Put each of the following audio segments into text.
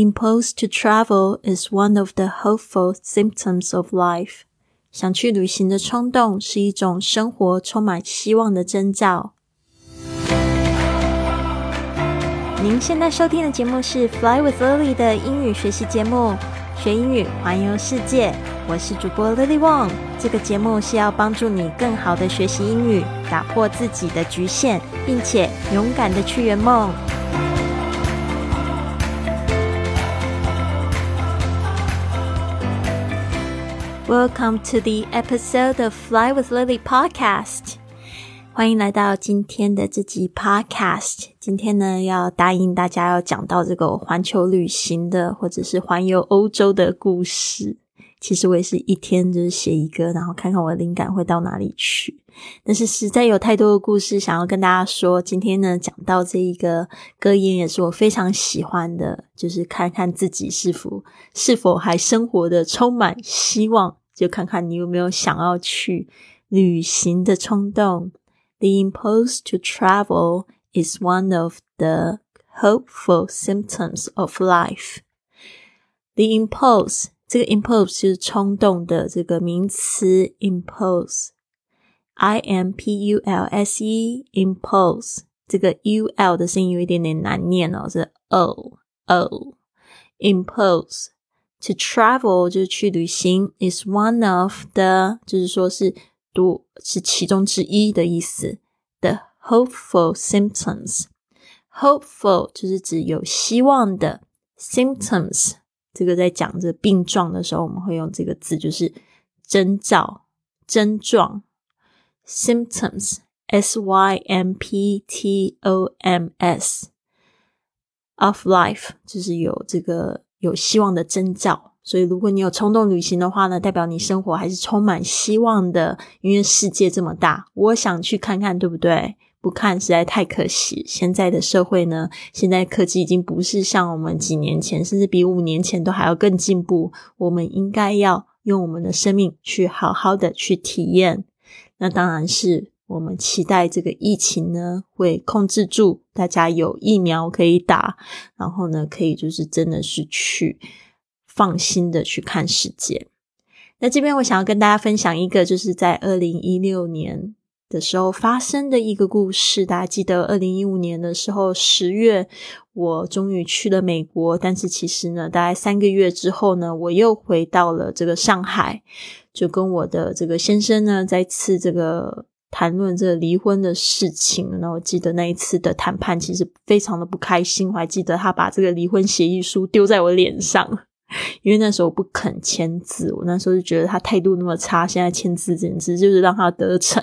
Impulse to travel is one of the hopeful symptoms of life. 想去旅行的冲动是一种生活充满希望的征兆。您现在收听的节目是 Fly with Lily 的英语学习节目，学英语环游世界。我是主播 Lily Wong。这个节目是要帮助你更好的学习英语，打破自己的局限，并且勇敢的去圆梦。Welcome to the episode of Fly with Lily podcast。欢迎来到今天的这集 podcast。今天呢，要答应大家要讲到这个环球旅行的，或者是环游欧洲的故事。其实我也是一天就是写一个，然后看看我的灵感会到哪里去。但是实在有太多的故事想要跟大家说。今天呢，讲到这一个格言，也是我非常喜欢的，就是看看自己是否是否还生活的充满希望。就看看你有没有想要去旅行的冲动。The impulse to travel is one of the hopeful symptoms of life. The impulse 这个 impulse 就是冲动的这个名词 impulse，i m p u l s e impulse 这个 u l 的声音有一点点难念哦，是 o o impulse。 To travel 就是去旅行，is one of the 就是说是多是其中之一的意思。The hopeful symptoms，hopeful 就是指有希望的 symptoms。这个在讲这病状的时候，我们会用这个字，就是征兆、症状 symptoms，s y m p t o m s of life，就是有这个。有希望的征兆，所以如果你有冲动旅行的话呢，代表你生活还是充满希望的。因为世界这么大，我想去看看，对不对？不看实在太可惜。现在的社会呢，现在科技已经不是像我们几年前，甚至比五年前都还要更进步。我们应该要用我们的生命去好好的去体验。那当然是。我们期待这个疫情呢会控制住，大家有疫苗可以打，然后呢可以就是真的是去放心的去看世界。那这边我想要跟大家分享一个，就是在二零一六年的时候发生的一个故事。大家记得二零一五年的时候十月，我终于去了美国，但是其实呢，大概三个月之后呢，我又回到了这个上海，就跟我的这个先生呢再次这个。谈论这离婚的事情，然后我记得那一次的谈判其实非常的不开心。我还记得他把这个离婚协议书丢在我脸上，因为那时候我不肯签字。我那时候就觉得他态度那么差，现在签字简直就是让他得逞。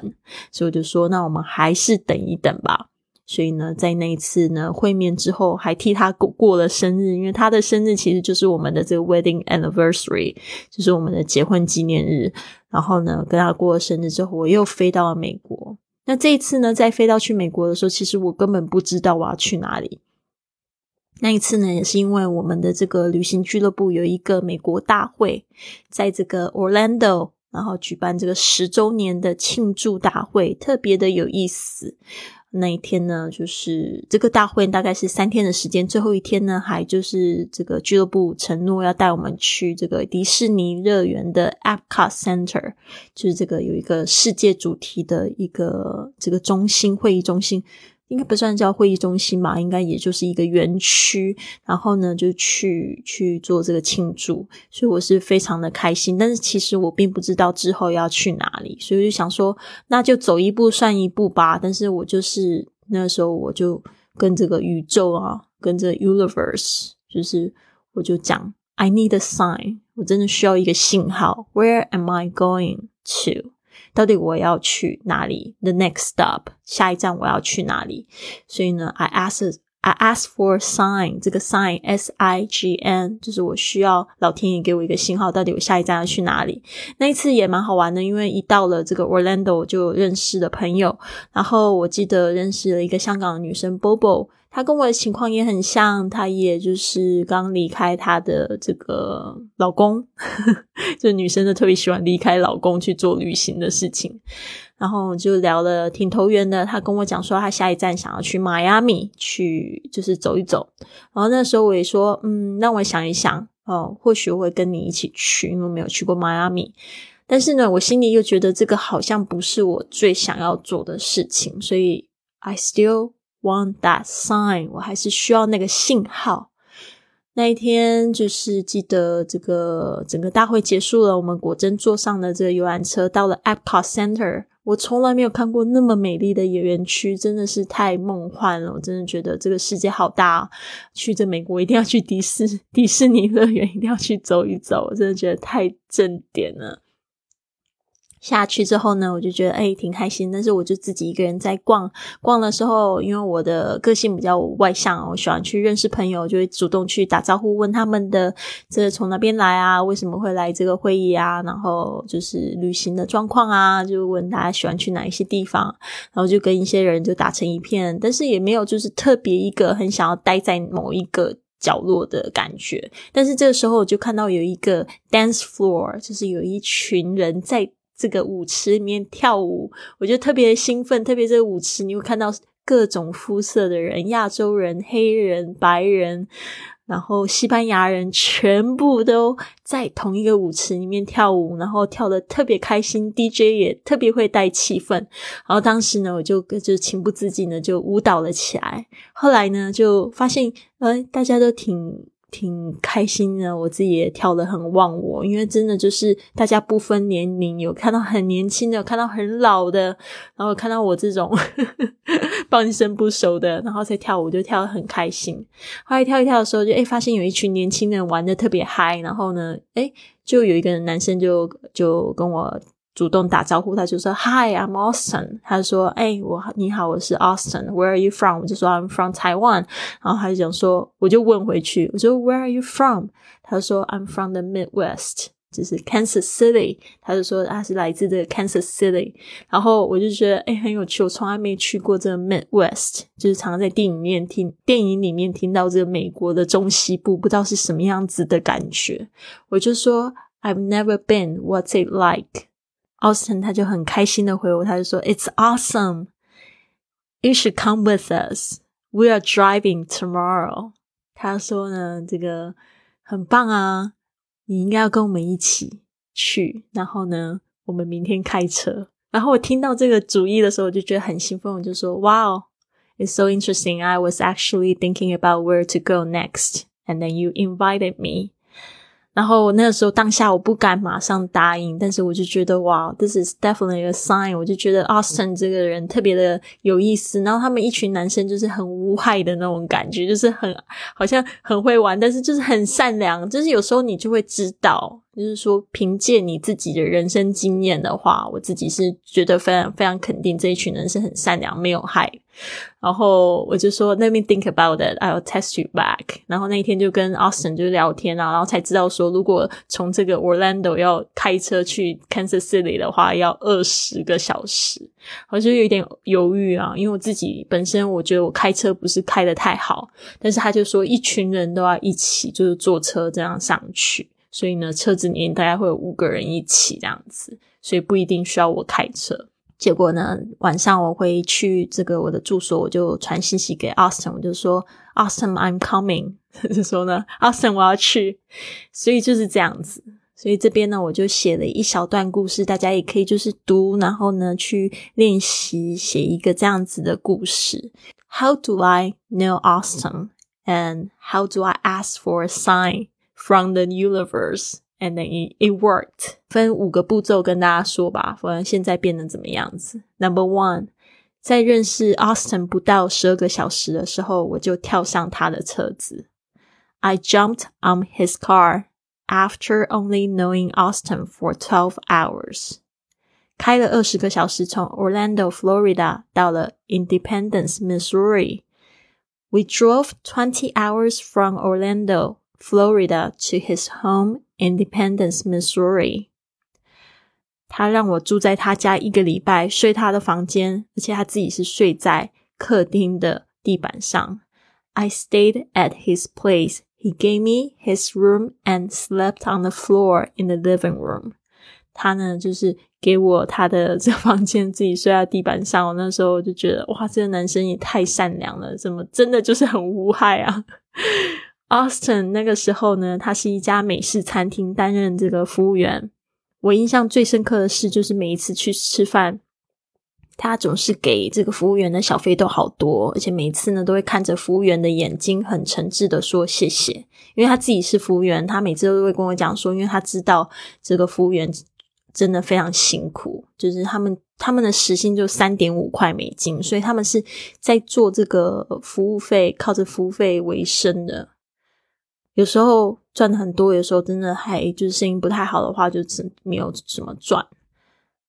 所以我就说，那我们还是等一等吧。所以呢，在那一次呢会面之后，还替他过过了生日，因为他的生日其实就是我们的这个 wedding anniversary，就是我们的结婚纪念日。然后呢，跟他过了生日之后，我又飞到了美国。那这一次呢，在飞到去美国的时候，其实我根本不知道我要去哪里。那一次呢，也是因为我们的这个旅行俱乐部有一个美国大会，在这个 Orlando，然后举办这个十周年的庆祝大会，特别的有意思。那一天呢，就是这个大会大概是三天的时间，最后一天呢，还就是这个俱乐部承诺要带我们去这个迪士尼乐园的 a p c o t Center，就是这个有一个世界主题的一个这个中心会议中心。应该不算叫会议中心吧，应该也就是一个园区。然后呢，就去去做这个庆祝，所以我是非常的开心。但是其实我并不知道之后要去哪里，所以我就想说，那就走一步算一步吧。但是我就是那时候我就跟这个宇宙啊，跟这 universe，就是我就讲，I need a sign，我真的需要一个信号。Where am I going to？到底我要去哪里？The next stop，下一站我要去哪里？所以呢，I ask I ask for sign，这个 sign S I G N，就是我需要老天爷给我一个信号，到底我下一站要去哪里？那一次也蛮好玩的，因为一到了这个 Orlando 就认识了朋友，然后我记得认识了一个香港的女生 Bobo。他跟我的情况也很像，他也就是刚离开他的这个老公，就女生呢特别喜欢离开老公去做旅行的事情。然后就聊了挺投缘的。他跟我讲说，他下一站想要去迈阿密去，就是走一走。然后那时候我也说，嗯，让我想一想哦，或许我会跟你一起去，因为没有去过迈阿密。但是呢，我心里又觉得这个好像不是我最想要做的事情，所以 I still want that sign，我还是需要那个信号。那一天就是记得这个整个大会结束了，我们果真坐上了这个游览车，到了 Epcot Center。我从来没有看过那么美丽的园区，真的是太梦幻了。我真的觉得这个世界好大，去这美国一定要去迪士迪士尼乐园，一定要去走一走。我真的觉得太正点了。下去之后呢，我就觉得哎挺开心，但是我就自己一个人在逛逛的时候，因为我的个性比较外向，我喜欢去认识朋友，就会主动去打招呼，问他们的这从哪边来啊，为什么会来这个会议啊，然后就是旅行的状况啊，就问大家喜欢去哪一些地方，然后就跟一些人就打成一片，但是也没有就是特别一个很想要待在某一个角落的感觉，但是这个时候我就看到有一个 dance floor，就是有一群人在。这个舞池里面跳舞，我就特别兴奋。特别这个舞池，你会看到各种肤色的人，亚洲人、黑人、白人，然后西班牙人，全部都在同一个舞池里面跳舞，然后跳的特别开心。DJ 也特别会带气氛。然后当时呢，我就就情不自禁的就舞蹈了起来。后来呢，就发现，呃，大家都挺。挺开心的，我自己也跳得很忘我，因为真的就是大家不分年龄，有看到很年轻的，看到很老的，然后看到我这种 半生不熟的，然后再跳舞就跳得很开心。后来跳一跳的时候，就诶发现有一群年轻人玩的特别嗨，然后呢，诶就有一个男生就就跟我。主动打招呼，他就说 Hi, I'm Austin。他说：“哎，我你好，我是 Austin。Where are you from？” 我就说 I'm from Taiwan。然后他就讲说，我就问回去，我说 Where are you from？他说 I'm from the Midwest，就是 Kansas City。他就说他是来自这个 Kansas City。然后我就觉得哎很有趣，我从来没去过这个 Midwest，就是常常在电影里面听电影里面听到这个美国的中西部，不知道是什么样子的感觉。我就说 I've never been. What's it like？” like？Austin 他就很开心的回我，他就说：“It's awesome. You should come with us. We are driving tomorrow.” 他说呢，这个很棒啊，你应该要跟我们一起去。然后呢，我们明天开车。然后我听到这个主意的时候，我就觉得很兴奋，我就说：“Wow, it's so interesting. I was actually thinking about where to go next, and then you invited me.” 然后那个时候当下我不敢马上答应，但是我就觉得哇，this is definitely a sign。我就觉得 Austin 这个人特别的有意思。然后他们一群男生就是很无害的那种感觉，就是很好像很会玩，但是就是很善良。就是有时候你就会知道。就是说，凭借你自己的人生经验的话，我自己是觉得非常非常肯定，这一群人是很善良，没有害。然后我就说，Let me think about it. I'll test you back. 然后那一天就跟 Austin 就聊天啊，然后才知道说，如果从这个 Orlando 要开车去 Kansas City 的话，要二十个小时。我就有点犹豫啊，因为我自己本身我觉得我开车不是开的太好，但是他就说一群人都要一起就是坐车这样上去。所以呢，车子里面大概会有五个人一起这样子，所以不一定需要我开车。结果呢，晚上我会去这个我的住所，我就传信息给 Austin，我就说 Austin，I'm coming，就说呢，Austin 我要去。所以就是这样子。所以这边呢，我就写了一小段故事，大家也可以就是读，然后呢去练习写一个这样子的故事。How do I know Austin？And how do I ask for a sign? sign？From the universe, and then it it worked. 分五个步骤跟大家说吧，不然现在变得怎么样子？Number one，在认识 Austin 不到十二个小时的时候，我就跳上他的车子。I jumped on his car after only knowing Austin for twelve hours. 开了二十个小时，从 Orlando, Florida 到了 Independence, Missouri. We drove twenty hours from Orlando Florida to his home, Independence, Missouri。他让我住在他家一个礼拜，睡他的房间，而且他自己是睡在客厅的地板上。I stayed at his place. He gave me his room and slept on the floor in the living room. 他呢就是给我他的这房间，自己睡在地板上。我那时候就觉得，哇，这个男生也太善良了，怎么真的就是很无害啊 ？Austin 那个时候呢，他是一家美式餐厅担任这个服务员。我印象最深刻的事就是每一次去吃饭。他总是给这个服务员的小费都好多，而且每次呢都会看着服务员的眼睛，很诚挚的说谢谢。因为他自己是服务员，他每次都会跟我讲说，因为他知道这个服务员真的非常辛苦，就是他们他们的时薪就三点五块美金，所以他们是在做这个服务费，靠着服务费为生的。有时候赚的很多，有时候真的还就是生意不太好的话，就只没有什么赚。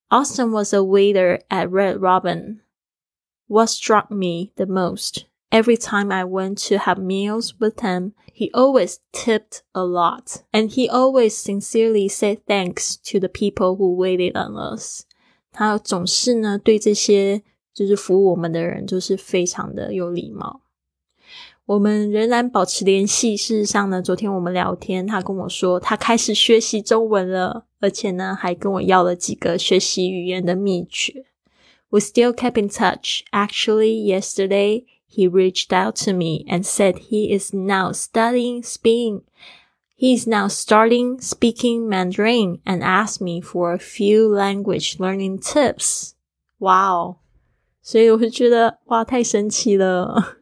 Austin was a waiter at Red Robin. What struck me the most, every time I went to have meals with him, he always tipped a lot, and he always sincerely said thanks to the people who waited on us. 他总是呢对这些就是服务我们的人，就是非常的有礼貌。 我们仍然保持联系。事实上呢，昨天我们聊天，他跟我说他开始学习中文了，而且呢，还跟我要了几个学习语言的秘诀。We still kept in touch. Actually, yesterday he reached out to me and said he is now studying Spain. He is now starting speaking Mandarin and asked me for a few language learning tips. Wow! 所以我就觉得哇，太神奇了。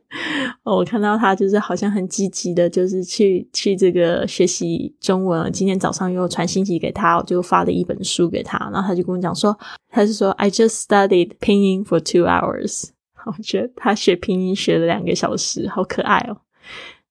我看到他就是好像很积极的，就是去去这个学习中文。今天早上又传信息给他，我就发了一本书给他，然后他就跟我讲说，他是说 I just studied 拼音 for two hours。我觉得他学拼音学了两个小时，好可爱哦。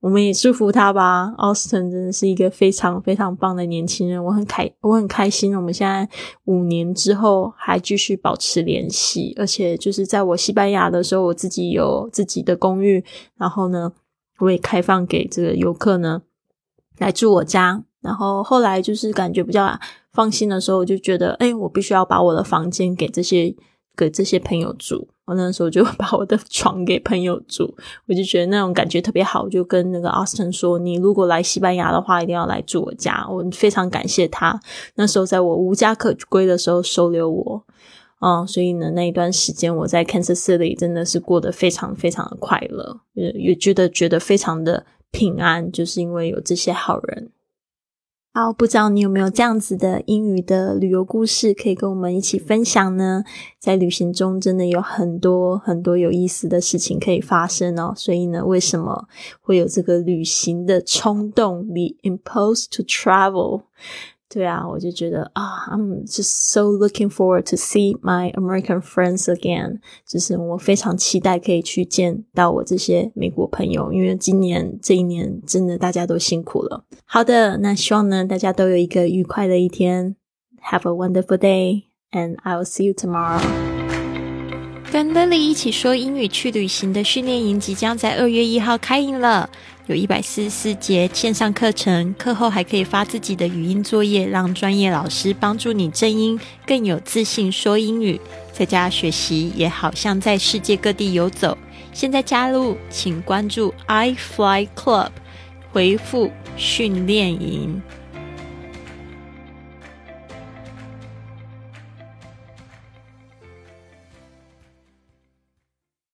我们也祝福他吧，Austin 真的是一个非常非常棒的年轻人，我很开我很开心。我们现在五年之后还继续保持联系，而且就是在我西班牙的时候，我自己有自己的公寓，然后呢，我也开放给这个游客呢来住我家。然后后来就是感觉比较放心的时候，我就觉得，哎，我必须要把我的房间给这些给这些朋友住。我那时候就 把我的床给朋友住，我就觉得那种感觉特别好，就跟那个 Austin 说：“你如果来西班牙的话，一定要来住我家。”我非常感谢他，那时候在我无家可归的时候收留我，嗯，所以呢，那一段时间我在 Kansas City 真的是过得非常非常的快乐，也也觉得觉得非常的平安，就是因为有这些好人。好，不知道你有没有这样子的英语的旅游故事可以跟我们一起分享呢？在旅行中真的有很多很多有意思的事情可以发生哦。所以呢，为什么会有这个旅行的冲动？The impose to travel。对啊，我就觉得啊，I'm just so looking forward to see my American friends again。就是我非常期待可以去见到我这些美国朋友，因为今年这一年真的大家都辛苦了。好的，那希望呢大家都有一个愉快的一天。Have a wonderful day, and I will see you tomorrow. 跟 Lily 一起说英语去旅行的训练营即将在二月一号开营了。有一百四十四节线上课程，课后还可以发自己的语音作业，让专业老师帮助你正音，更有自信说英语。在家学习也好像在世界各地游走。现在加入，请关注 iFly Club，回复训练营。